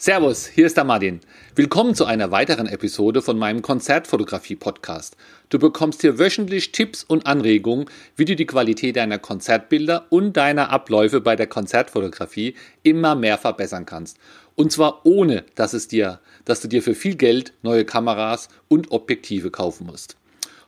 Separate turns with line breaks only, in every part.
Servus, hier ist der Martin. Willkommen zu einer weiteren Episode von meinem Konzertfotografie-Podcast. Du bekommst hier wöchentlich Tipps und Anregungen, wie du die Qualität deiner Konzertbilder und deiner Abläufe bei der Konzertfotografie immer mehr verbessern kannst. Und zwar ohne, dass es dir, dass du dir für viel Geld neue Kameras und Objektive kaufen musst.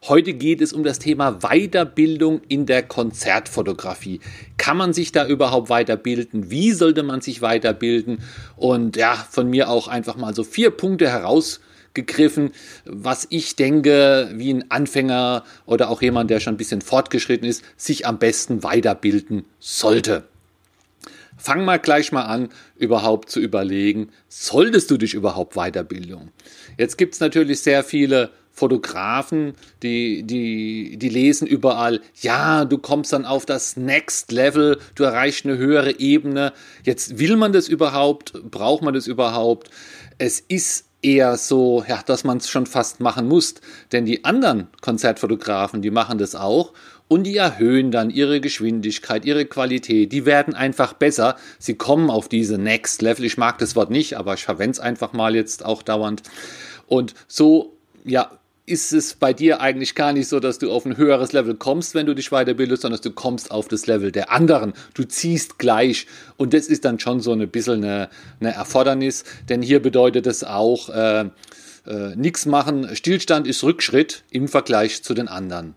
Heute geht es um das Thema Weiterbildung in der Konzertfotografie. Kann man sich da überhaupt weiterbilden? Wie sollte man sich weiterbilden? Und ja, von mir auch einfach mal so vier Punkte herausgegriffen, was ich denke, wie ein Anfänger oder auch jemand, der schon ein bisschen fortgeschritten ist, sich am besten weiterbilden sollte. Fang mal gleich mal an, überhaupt zu überlegen, solltest du dich überhaupt weiterbilden? Jetzt gibt es natürlich sehr viele Fotografen, die, die, die lesen überall, ja, du kommst dann auf das Next Level, du erreichst eine höhere Ebene. Jetzt will man das überhaupt? Braucht man das überhaupt? Es ist eher so, ja, dass man es schon fast machen muss. Denn die anderen Konzertfotografen, die machen das auch und die erhöhen dann ihre Geschwindigkeit, ihre Qualität. Die werden einfach besser. Sie kommen auf diese Next Level. Ich mag das Wort nicht, aber ich verwende es einfach mal jetzt auch dauernd. Und so, ja, ist es bei dir eigentlich gar nicht so, dass du auf ein höheres Level kommst, wenn du dich weiterbildest, sondern du kommst auf das Level der anderen. Du ziehst gleich. Und das ist dann schon so ein bisschen eine, eine Erfordernis, denn hier bedeutet es auch, äh, äh, nichts machen. Stillstand ist Rückschritt im Vergleich zu den anderen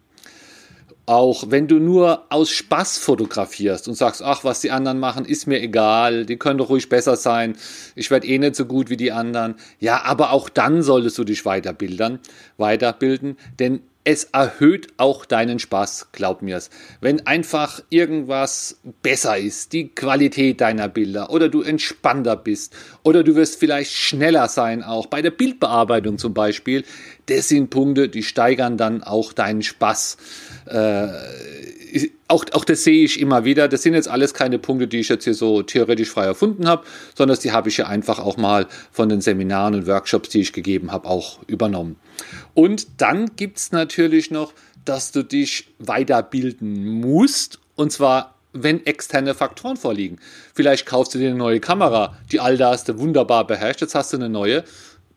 auch wenn du nur aus Spaß fotografierst und sagst, ach, was die anderen machen, ist mir egal, die können doch ruhig besser sein, ich werde eh nicht so gut wie die anderen. Ja, aber auch dann solltest du dich weiterbilden, weiterbilden, denn es erhöht auch deinen Spaß, glaub mir's. Wenn einfach irgendwas besser ist, die Qualität deiner Bilder oder du entspannter bist oder du wirst vielleicht schneller sein, auch bei der Bildbearbeitung zum Beispiel, das sind Punkte, die steigern dann auch deinen Spaß. Äh, auch, auch das sehe ich immer wieder. Das sind jetzt alles keine Punkte, die ich jetzt hier so theoretisch frei erfunden habe, sondern die habe ich ja einfach auch mal von den Seminaren und Workshops, die ich gegeben habe, auch übernommen. Und dann gibt es natürlich noch, dass du dich weiterbilden musst und zwar wenn externe Faktoren vorliegen. Vielleicht kaufst du dir eine neue Kamera, die hast du wunderbar beherrscht, jetzt hast du eine neue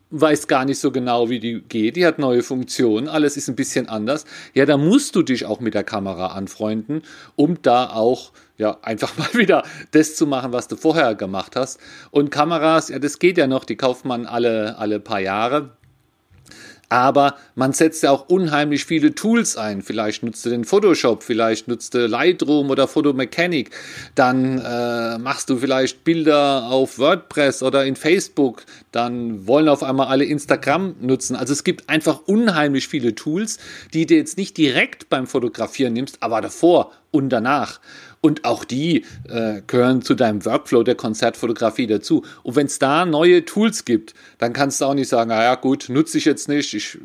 weiß gar nicht so genau, wie die geht. Die hat neue Funktionen, alles ist ein bisschen anders. Ja, da musst du dich auch mit der Kamera anfreunden, um da auch ja einfach mal wieder das zu machen, was du vorher gemacht hast. Und Kameras, ja, das geht ja noch, die kauft man alle alle paar Jahre. Aber man setzt ja auch unheimlich viele Tools ein. Vielleicht nutzt du den Photoshop, vielleicht nutzt du Lightroom oder Photomechanic. Dann äh, machst du vielleicht Bilder auf WordPress oder in Facebook. Dann wollen auf einmal alle Instagram nutzen. Also es gibt einfach unheimlich viele Tools, die du jetzt nicht direkt beim Fotografieren nimmst, aber davor und danach. Und auch die äh, gehören zu deinem Workflow der Konzertfotografie dazu. Und wenn es da neue Tools gibt, dann kannst du auch nicht sagen, naja gut, nutze ich jetzt nicht. Ich,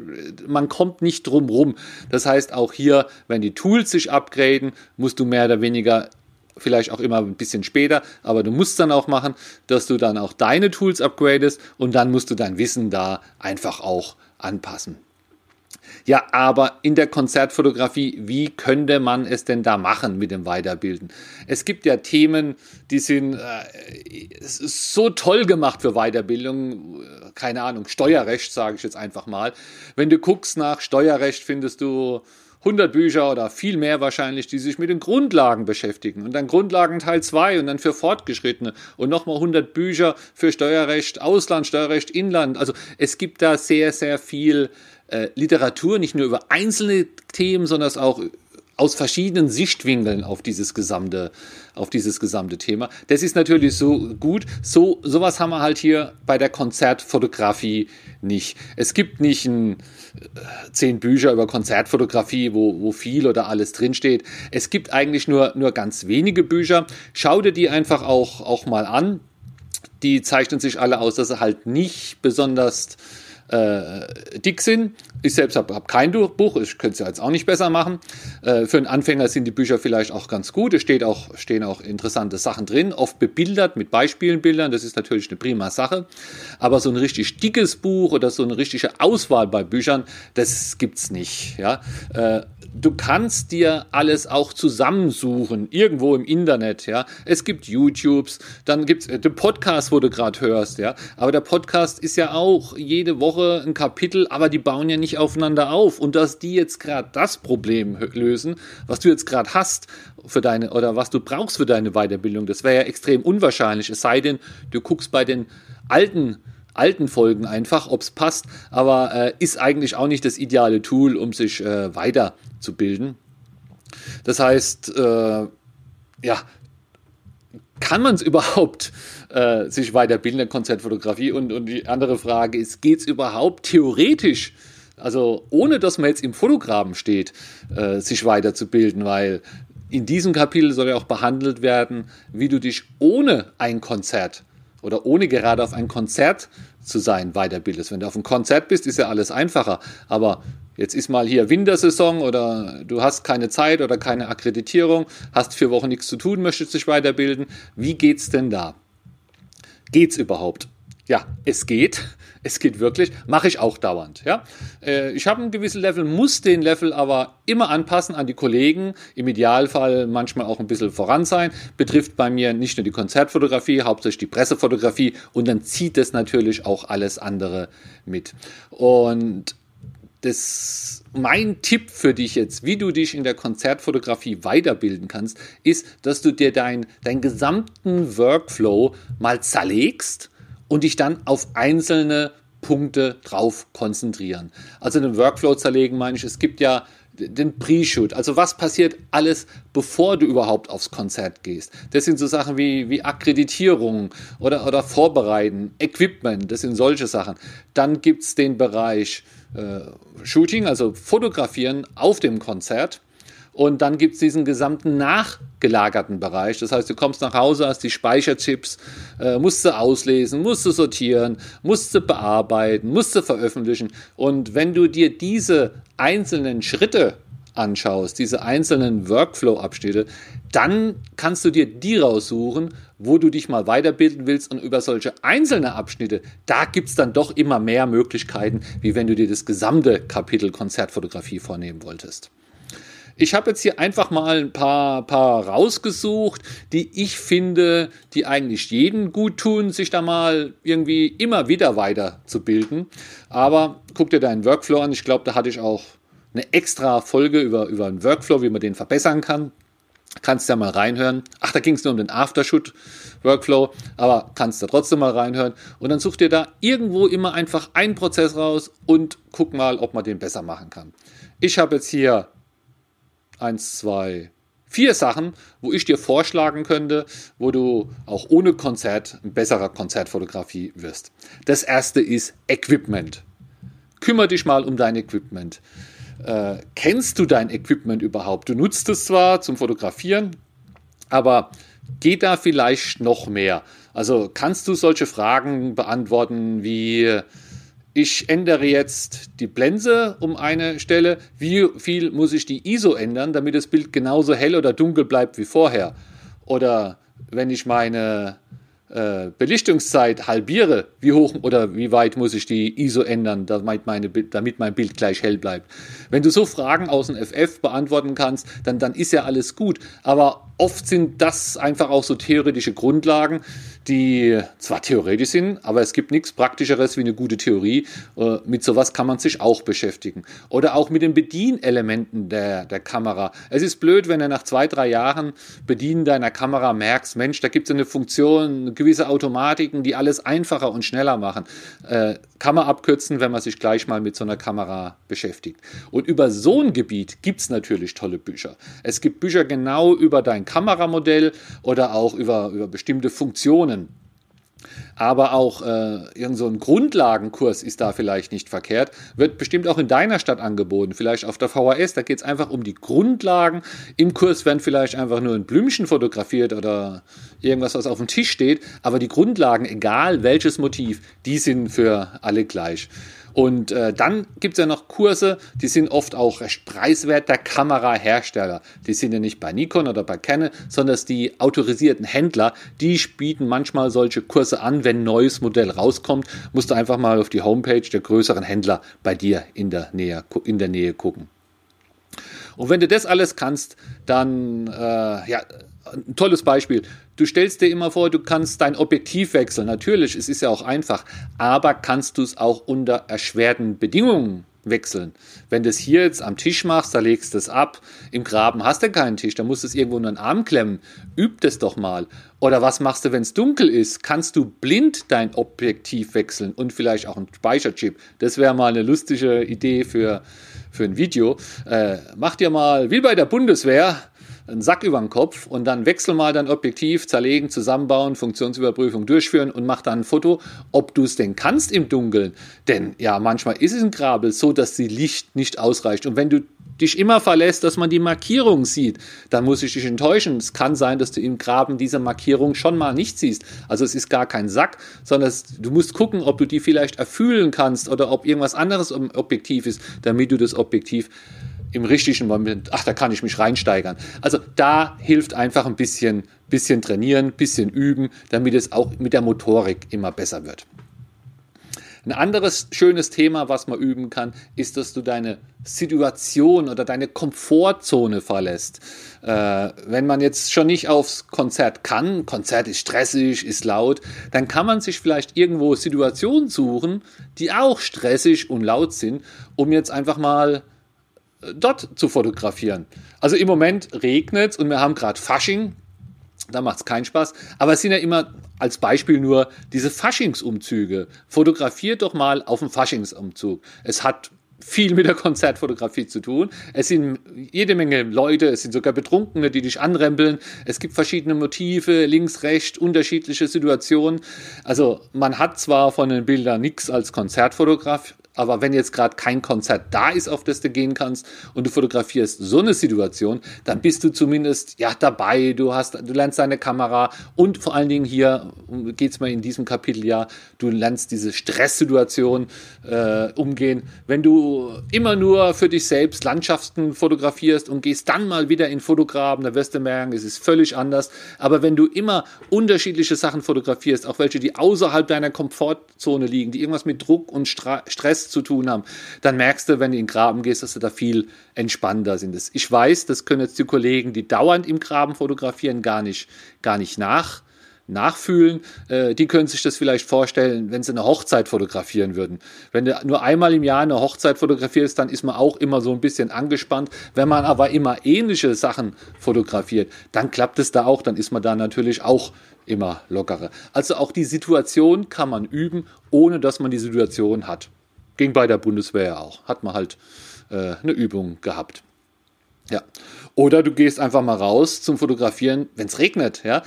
man kommt nicht drum rum. Das heißt auch hier, wenn die Tools sich upgraden, musst du mehr oder weniger vielleicht auch immer ein bisschen später, aber du musst dann auch machen, dass du dann auch deine Tools upgradest und dann musst du dein Wissen da einfach auch anpassen. Ja, aber in der Konzertfotografie, wie könnte man es denn da machen mit dem Weiterbilden? Es gibt ja Themen, die sind äh, so toll gemacht für Weiterbildung. Keine Ahnung, Steuerrecht sage ich jetzt einfach mal. Wenn du guckst nach Steuerrecht, findest du 100 Bücher oder viel mehr wahrscheinlich, die sich mit den Grundlagen beschäftigen. Und dann Grundlagen Teil 2 und dann für Fortgeschrittene und nochmal 100 Bücher für Steuerrecht, Ausland, Steuerrecht, Inland. Also es gibt da sehr, sehr viel äh, Literatur, nicht nur über einzelne Themen, sondern auch aus verschiedenen Sichtwinkeln auf dieses gesamte, auf dieses gesamte Thema. Das ist natürlich so gut. So, sowas haben wir halt hier bei der Konzertfotografie nicht. Es gibt nicht ein, äh, zehn Bücher über Konzertfotografie, wo, wo viel oder alles drinsteht. Es gibt eigentlich nur, nur ganz wenige Bücher. Schau dir die einfach auch, auch mal an. Die zeichnen sich alle aus, dass sie halt nicht besonders äh, dick sind. Ich selbst habe hab kein Buch, ich könnte es ja jetzt auch nicht besser machen. Äh, für einen Anfänger sind die Bücher vielleicht auch ganz gut. Es steht auch, stehen auch interessante Sachen drin, oft bebildert mit Beispielenbildern. Das ist natürlich eine prima Sache. Aber so ein richtig dickes Buch oder so eine richtige Auswahl bei Büchern, das gibt es nicht. Ja? Äh, du kannst dir alles auch zusammensuchen, irgendwo im Internet, ja. Es gibt YouTubes, dann gibt es äh, den Podcast, wo du gerade hörst, ja. Aber der Podcast ist ja auch jede Woche ein Kapitel, aber die bauen ja nicht aufeinander auf. Und dass die jetzt gerade das Problem lösen, was du jetzt gerade hast für deine oder was du brauchst für deine Weiterbildung, das wäre ja extrem unwahrscheinlich. Es sei denn, du guckst bei den alten alten Folgen einfach, ob es passt, aber äh, ist eigentlich auch nicht das ideale Tool, um sich äh, weiterzubilden. Das heißt, äh, ja, kann man es überhaupt äh, sich weiterbilden in Konzertfotografie? Und, und die andere Frage ist, geht es überhaupt theoretisch, also ohne dass man jetzt im Fotograben steht, äh, sich weiterzubilden? Weil in diesem Kapitel soll ja auch behandelt werden, wie du dich ohne ein Konzert oder ohne gerade auf ein Konzert zu sein weiterbildest. Wenn du auf ein Konzert bist, ist ja alles einfacher. Aber jetzt ist mal hier Wintersaison oder du hast keine Zeit oder keine Akkreditierung, hast vier Wochen nichts zu tun, möchtest dich weiterbilden. Wie geht's denn da? Geht's überhaupt? Ja, es geht. Es geht wirklich. Mache ich auch dauernd. Ja? Äh, ich habe einen gewissen Level, muss den Level aber immer anpassen an die Kollegen. Im Idealfall manchmal auch ein bisschen voran sein. Betrifft bei mir nicht nur die Konzertfotografie, hauptsächlich die Pressefotografie. Und dann zieht es natürlich auch alles andere mit. Und das, mein Tipp für dich jetzt, wie du dich in der Konzertfotografie weiterbilden kannst, ist, dass du dir dein, deinen gesamten Workflow mal zerlegst und dich dann auf einzelne Punkte drauf konzentrieren. Also den Workflow zerlegen meine ich, es gibt ja den Pre-Shoot, also was passiert alles, bevor du überhaupt aufs Konzert gehst. Das sind so Sachen wie, wie Akkreditierung oder, oder Vorbereiten, Equipment, das sind solche Sachen. Dann gibt es den Bereich äh, Shooting, also Fotografieren auf dem Konzert. Und dann gibt es diesen gesamten nachgelagerten Bereich. Das heißt, du kommst nach Hause, hast die Speicherchips, äh, musst du auslesen, musst du sortieren, musst du bearbeiten, musst du veröffentlichen. Und wenn du dir diese einzelnen Schritte anschaust, diese einzelnen Workflow-Abschnitte, dann kannst du dir die raussuchen, wo du dich mal weiterbilden willst und über solche einzelne Abschnitte, da gibt es dann doch immer mehr Möglichkeiten, wie wenn du dir das gesamte Kapitel Konzertfotografie vornehmen wolltest. Ich habe jetzt hier einfach mal ein paar, paar rausgesucht, die ich finde, die eigentlich jeden gut tun, sich da mal irgendwie immer wieder weiterzubilden. Aber guck dir deinen Workflow an. Ich glaube, da hatte ich auch eine extra Folge über, über einen Workflow, wie man den verbessern kann. Kannst ja mal reinhören. Ach, da ging es nur um den Aftershoot-Workflow, aber kannst da trotzdem mal reinhören. Und dann such dir da irgendwo immer einfach einen Prozess raus und guck mal, ob man den besser machen kann. Ich habe jetzt hier eins, zwei, vier Sachen, wo ich dir vorschlagen könnte, wo du auch ohne Konzert ein besserer Konzertfotografie wirst. Das erste ist Equipment. Kümmer dich mal um dein Equipment. Äh, kennst du dein Equipment überhaupt? Du nutzt es zwar zum Fotografieren, aber geht da vielleicht noch mehr? Also kannst du solche Fragen beantworten wie ich ändere jetzt die Blende um eine Stelle. Wie viel muss ich die ISO ändern, damit das Bild genauso hell oder dunkel bleibt wie vorher? Oder wenn ich meine äh, Belichtungszeit halbiere, wie hoch oder wie weit muss ich die ISO ändern, damit, meine, damit mein Bild gleich hell bleibt? Wenn du so Fragen aus dem FF beantworten kannst, dann, dann ist ja alles gut. Aber oft sind das einfach auch so theoretische Grundlagen, die zwar theoretisch sind, aber es gibt nichts Praktischeres wie eine gute Theorie. Äh, mit sowas kann man sich auch beschäftigen. Oder auch mit den Bedienelementen der, der Kamera. Es ist blöd, wenn du nach zwei, drei Jahren Bedienen deiner Kamera merkst, Mensch, da gibt es eine Funktion, gewisse Automatiken, die alles einfacher und schneller machen. Äh, kann man abkürzen, wenn man sich gleich mal mit so einer Kamera beschäftigt. Und über so ein Gebiet gibt es natürlich tolle Bücher. Es gibt Bücher genau über dein Kameramodell oder auch über, über bestimmte Funktionen. Aber auch äh, irgend so ein Grundlagenkurs ist da vielleicht nicht verkehrt. Wird bestimmt auch in deiner Stadt angeboten, vielleicht auf der VHS. Da geht es einfach um die Grundlagen. Im Kurs werden vielleicht einfach nur ein Blümchen fotografiert oder irgendwas, was auf dem Tisch steht. Aber die Grundlagen, egal welches Motiv, die sind für alle gleich. Und äh, dann gibt es ja noch Kurse, die sind oft auch recht preiswert Kamerahersteller. Die sind ja nicht bei Nikon oder bei Canon, sondern die autorisierten Händler, die bieten manchmal solche Kurse an, wenn ein neues Modell rauskommt, musst du einfach mal auf die Homepage der größeren Händler bei dir in der Nähe, in der Nähe gucken. Und wenn du das alles kannst, dann, äh, ja, ein tolles Beispiel. Du stellst dir immer vor, du kannst dein Objektiv wechseln. Natürlich, es ist ja auch einfach, aber kannst du es auch unter erschwerten Bedingungen wechseln. Wenn du es hier jetzt am Tisch machst, da legst du es ab. Im Graben hast du keinen Tisch, da musst du es irgendwo in den Arm klemmen. Üb das doch mal. Oder was machst du, wenn es dunkel ist? Kannst du blind dein Objektiv wechseln und vielleicht auch einen Speicherchip? Das wäre mal eine lustige Idee für, für ein Video. Äh, mach dir mal, wie bei der Bundeswehr, einen Sack über den Kopf und dann wechsel mal dein Objektiv, zerlegen, zusammenbauen, Funktionsüberprüfung durchführen und mach dann ein Foto, ob du es denn kannst im Dunkeln. Denn ja, manchmal ist es ein Grabel so, dass die Licht nicht ausreicht. Und wenn du dich immer verlässt, dass man die Markierung sieht, dann muss ich dich enttäuschen. Es kann sein, dass du im Graben diese Markierung schon mal nicht siehst. Also es ist gar kein Sack, sondern es, du musst gucken, ob du die vielleicht erfühlen kannst oder ob irgendwas anderes im Objektiv ist, damit du das Objektiv im richtigen Moment, ach, da kann ich mich reinsteigern. Also da hilft einfach ein bisschen, bisschen trainieren, bisschen üben, damit es auch mit der Motorik immer besser wird. Ein anderes schönes Thema, was man üben kann, ist, dass du deine Situation oder deine Komfortzone verlässt. Äh, wenn man jetzt schon nicht aufs Konzert kann, Konzert ist stressig, ist laut, dann kann man sich vielleicht irgendwo Situationen suchen, die auch stressig und laut sind, um jetzt einfach mal dort zu fotografieren. Also im Moment regnet es und wir haben gerade Fasching. Da macht es keinen Spaß. Aber es sind ja immer als Beispiel nur diese Faschingsumzüge. Fotografiert doch mal auf dem Faschingsumzug. Es hat viel mit der Konzertfotografie zu tun. Es sind jede Menge Leute, es sind sogar Betrunkene, die dich anrempeln. Es gibt verschiedene Motive, links, rechts, unterschiedliche Situationen. Also man hat zwar von den Bildern nichts als Konzertfotograf, aber wenn jetzt gerade kein Konzert da ist, auf das du gehen kannst und du fotografierst so eine Situation, dann bist du zumindest ja dabei, du hast, du lernst deine Kamera und vor allen Dingen hier geht es mal in diesem Kapitel ja, du lernst diese Stresssituation äh, umgehen. Wenn du immer nur für dich selbst Landschaften fotografierst und gehst dann mal wieder in Fotograben, dann wirst du merken, es ist völlig anders. Aber wenn du immer unterschiedliche Sachen fotografierst, auch welche, die außerhalb deiner Komfortzone liegen, die irgendwas mit Druck und Stra Stress zu tun haben, dann merkst du, wenn du in den Graben gehst, dass du da viel entspannter sind. Ich weiß, das können jetzt die Kollegen, die dauernd im Graben fotografieren, gar nicht, gar nicht nach nachfühlen, äh, die können sich das vielleicht vorstellen, wenn sie eine Hochzeit fotografieren würden. Wenn du nur einmal im Jahr eine Hochzeit fotografierst, dann ist man auch immer so ein bisschen angespannt. Wenn man aber immer ähnliche Sachen fotografiert, dann klappt es da auch, dann ist man da natürlich auch immer lockerer. Also auch die Situation kann man üben, ohne dass man die Situation hat. Ging bei der Bundeswehr auch. Hat man halt äh, eine Übung gehabt. Ja. Oder du gehst einfach mal raus zum Fotografieren, wenn es regnet. Ja.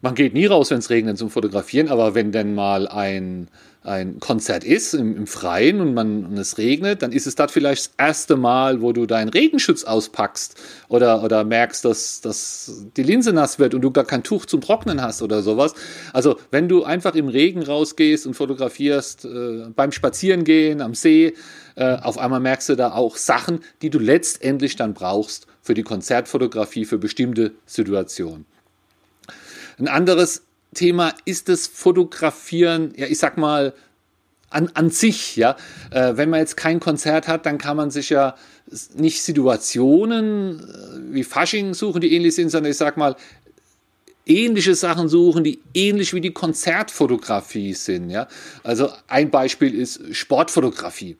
Man geht nie raus, wenn es regnet zum Fotografieren, aber wenn denn mal ein ein Konzert ist im, im Freien und, man, und es regnet, dann ist es das vielleicht das erste Mal, wo du deinen Regenschutz auspackst oder, oder merkst, dass, dass die Linse nass wird und du gar kein Tuch zum Trocknen hast oder sowas. Also wenn du einfach im Regen rausgehst und fotografierst, äh, beim Spazierengehen am See, äh, auf einmal merkst du da auch Sachen, die du letztendlich dann brauchst für die Konzertfotografie, für bestimmte Situationen. Ein anderes Thema ist das Fotografieren, ja, ich sag mal, an, an sich, ja. Äh, wenn man jetzt kein Konzert hat, dann kann man sich ja nicht Situationen äh, wie Fasching suchen, die ähnlich sind, sondern ich sag mal, ähnliche Sachen suchen, die ähnlich wie die Konzertfotografie sind, ja. Also ein Beispiel ist Sportfotografie.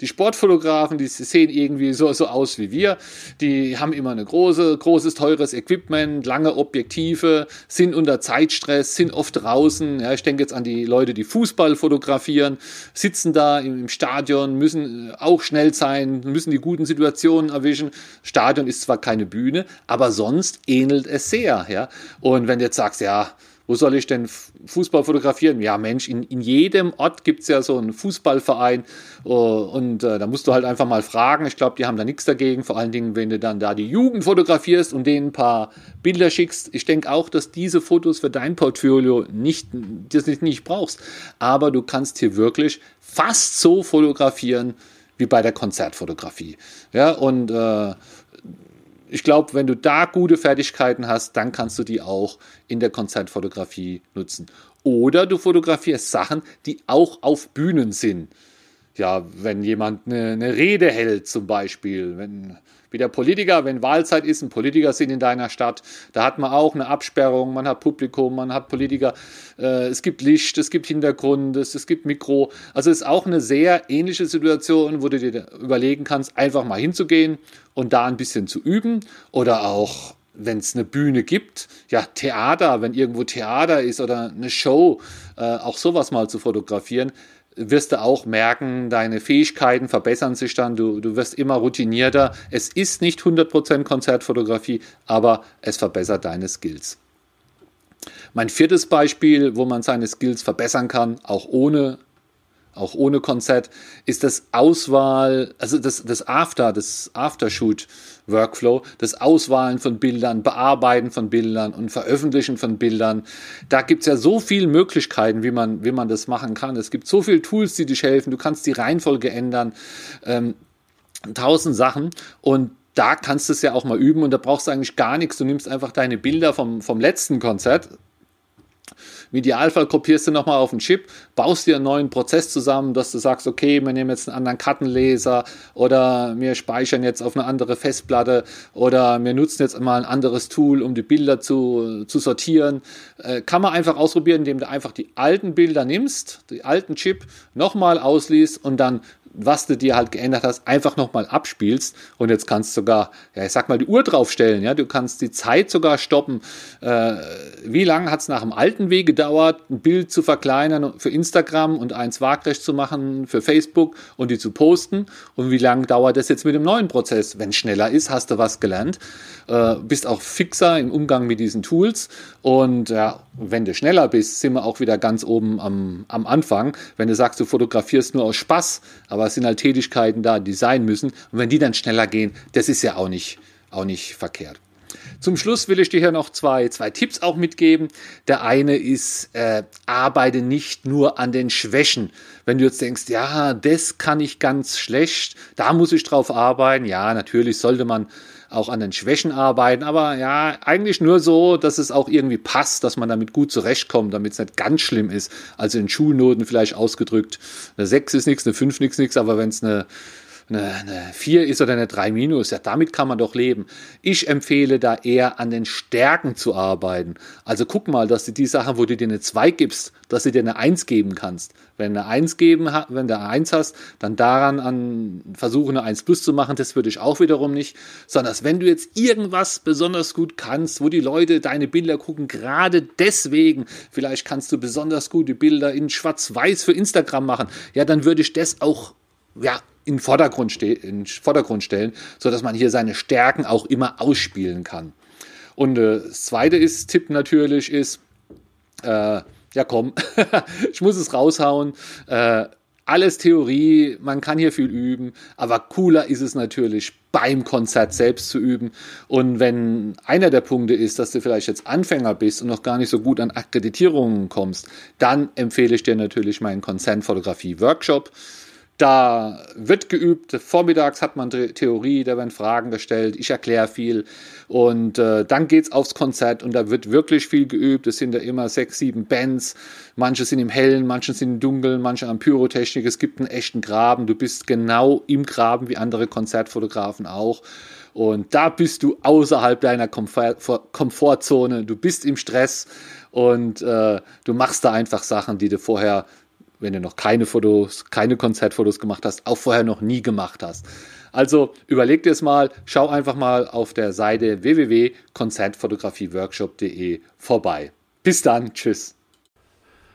Die Sportfotografen, die sehen irgendwie so, so aus wie wir. Die haben immer eine große, großes, teures Equipment, lange Objektive, sind unter Zeitstress, sind oft draußen. Ja, ich denke jetzt an die Leute, die Fußball fotografieren, sitzen da im, im Stadion, müssen auch schnell sein, müssen die guten Situationen erwischen. Stadion ist zwar keine Bühne, aber sonst ähnelt es sehr. Ja? Und wenn du jetzt sagst, ja, wo soll ich denn Fußball fotografieren? Ja, Mensch, in, in jedem Ort gibt es ja so einen Fußballverein oh, und äh, da musst du halt einfach mal fragen. Ich glaube, die haben da nichts dagegen, vor allen Dingen, wenn du dann da die Jugend fotografierst und denen ein paar Bilder schickst. Ich denke auch, dass diese Fotos für dein Portfolio nicht, das nicht, nicht brauchst, aber du kannst hier wirklich fast so fotografieren wie bei der Konzertfotografie. Ja, und äh, ich glaube, wenn du da gute Fertigkeiten hast, dann kannst du die auch in der Konzertfotografie nutzen. Oder du fotografierst Sachen, die auch auf Bühnen sind. Ja, wenn jemand eine, eine Rede hält zum Beispiel, wenn wie der Politiker, wenn Wahlzeit ist, ein Politiker sind in deiner Stadt, da hat man auch eine Absperrung, man hat Publikum, man hat Politiker, äh, es gibt Licht, es gibt Hintergrund, es, es gibt Mikro. Also es ist auch eine sehr ähnliche Situation, wo du dir überlegen kannst, einfach mal hinzugehen und da ein bisschen zu üben oder auch wenn es eine Bühne gibt, ja, Theater, wenn irgendwo Theater ist oder eine Show, äh, auch sowas mal zu fotografieren wirst du auch merken, deine Fähigkeiten verbessern sich dann, du, du wirst immer routinierter. Es ist nicht 100% Konzertfotografie, aber es verbessert deine Skills. Mein viertes Beispiel, wo man seine Skills verbessern kann, auch ohne auch ohne Konzert, ist das Auswahl, also das, das After, das Aftershoot-Workflow, das Auswahlen von Bildern, Bearbeiten von Bildern und Veröffentlichen von Bildern. Da gibt es ja so viele Möglichkeiten, wie man, wie man das machen kann. Es gibt so viele Tools, die dich helfen. Du kannst die Reihenfolge ändern. Ähm, tausend Sachen und da kannst du es ja auch mal üben und da brauchst du eigentlich gar nichts. Du nimmst einfach deine Bilder vom, vom letzten Konzert, im Idealfall kopierst du nochmal auf den Chip, baust dir einen neuen Prozess zusammen, dass du sagst, okay, wir nehmen jetzt einen anderen Kartenleser oder wir speichern jetzt auf eine andere Festplatte oder wir nutzen jetzt mal ein anderes Tool, um die Bilder zu, zu sortieren. Äh, kann man einfach ausprobieren, indem du einfach die alten Bilder nimmst, die alten Chip nochmal ausliest und dann was du dir halt geändert hast, einfach nochmal abspielst. Und jetzt kannst du sogar, ja, ich sag mal, die Uhr draufstellen. Ja, du kannst die Zeit sogar stoppen. Äh, wie lange hat es nach dem alten Weg gedauert, ein Bild zu verkleinern für Instagram und eins waagrecht zu machen für Facebook und die zu posten? Und wie lange dauert das jetzt mit dem neuen Prozess? Wenn es schneller ist, hast du was gelernt. Äh, bist auch fixer im Umgang mit diesen Tools. Und ja, wenn du schneller bist, sind wir auch wieder ganz oben am, am Anfang. Wenn du sagst, du fotografierst nur aus Spaß, aber aber es sind halt Tätigkeiten da, die sein müssen. Und wenn die dann schneller gehen, das ist ja auch nicht, auch nicht verkehrt. Zum Schluss will ich dir hier noch zwei, zwei Tipps auch mitgeben. Der eine ist, äh, arbeite nicht nur an den Schwächen. Wenn du jetzt denkst, ja, das kann ich ganz schlecht, da muss ich drauf arbeiten. Ja, natürlich sollte man auch an den Schwächen arbeiten, aber ja, eigentlich nur so, dass es auch irgendwie passt, dass man damit gut zurechtkommt, damit es nicht ganz schlimm ist. Also in Schulnoten vielleicht ausgedrückt, eine 6 ist nichts, eine 5 nichts, nichts, aber wenn es eine eine, eine 4 ist oder eine 3 minus, ja, damit kann man doch leben. Ich empfehle da eher an den Stärken zu arbeiten. Also guck mal, dass du die Sachen, wo du dir eine 2 gibst, dass du dir eine 1 geben kannst. Wenn du eine 1 geben, wenn du eine 1 hast, dann daran an versuchen eine 1 plus zu machen, das würde ich auch wiederum nicht, sondern wenn du jetzt irgendwas besonders gut kannst, wo die Leute deine Bilder gucken, gerade deswegen, vielleicht kannst du besonders gute Bilder in schwarz-weiß für Instagram machen, ja, dann würde ich das auch ja, in Vordergrund, ste in Vordergrund stellen, sodass man hier seine Stärken auch immer ausspielen kann. Und äh, das zweite ist, Tipp natürlich ist, äh, ja komm, ich muss es raushauen. Äh, alles Theorie, man kann hier viel üben, aber cooler ist es natürlich beim Konzert selbst zu üben. Und wenn einer der Punkte ist, dass du vielleicht jetzt Anfänger bist und noch gar nicht so gut an Akkreditierungen kommst, dann empfehle ich dir natürlich meinen Konzernfotografie-Workshop. Da wird geübt, vormittags hat man Theorie, da werden Fragen gestellt, ich erkläre viel. Und äh, dann es aufs Konzert und da wird wirklich viel geübt. Es sind ja immer sechs, sieben Bands, manche sind im Hellen, manche sind im Dunkeln, manche am Pyrotechnik. Es gibt einen echten Graben, du bist genau im Graben wie andere Konzertfotografen auch. Und da bist du außerhalb deiner Komfort Komfortzone, du bist im Stress. Und äh, du machst da einfach Sachen, die du vorher wenn du noch keine Fotos, keine Konzertfotos gemacht hast, auch vorher noch nie gemacht hast. Also überleg dir es mal, schau einfach mal auf der Seite www.konzertfotografieworkshop.de vorbei. Bis dann, tschüss.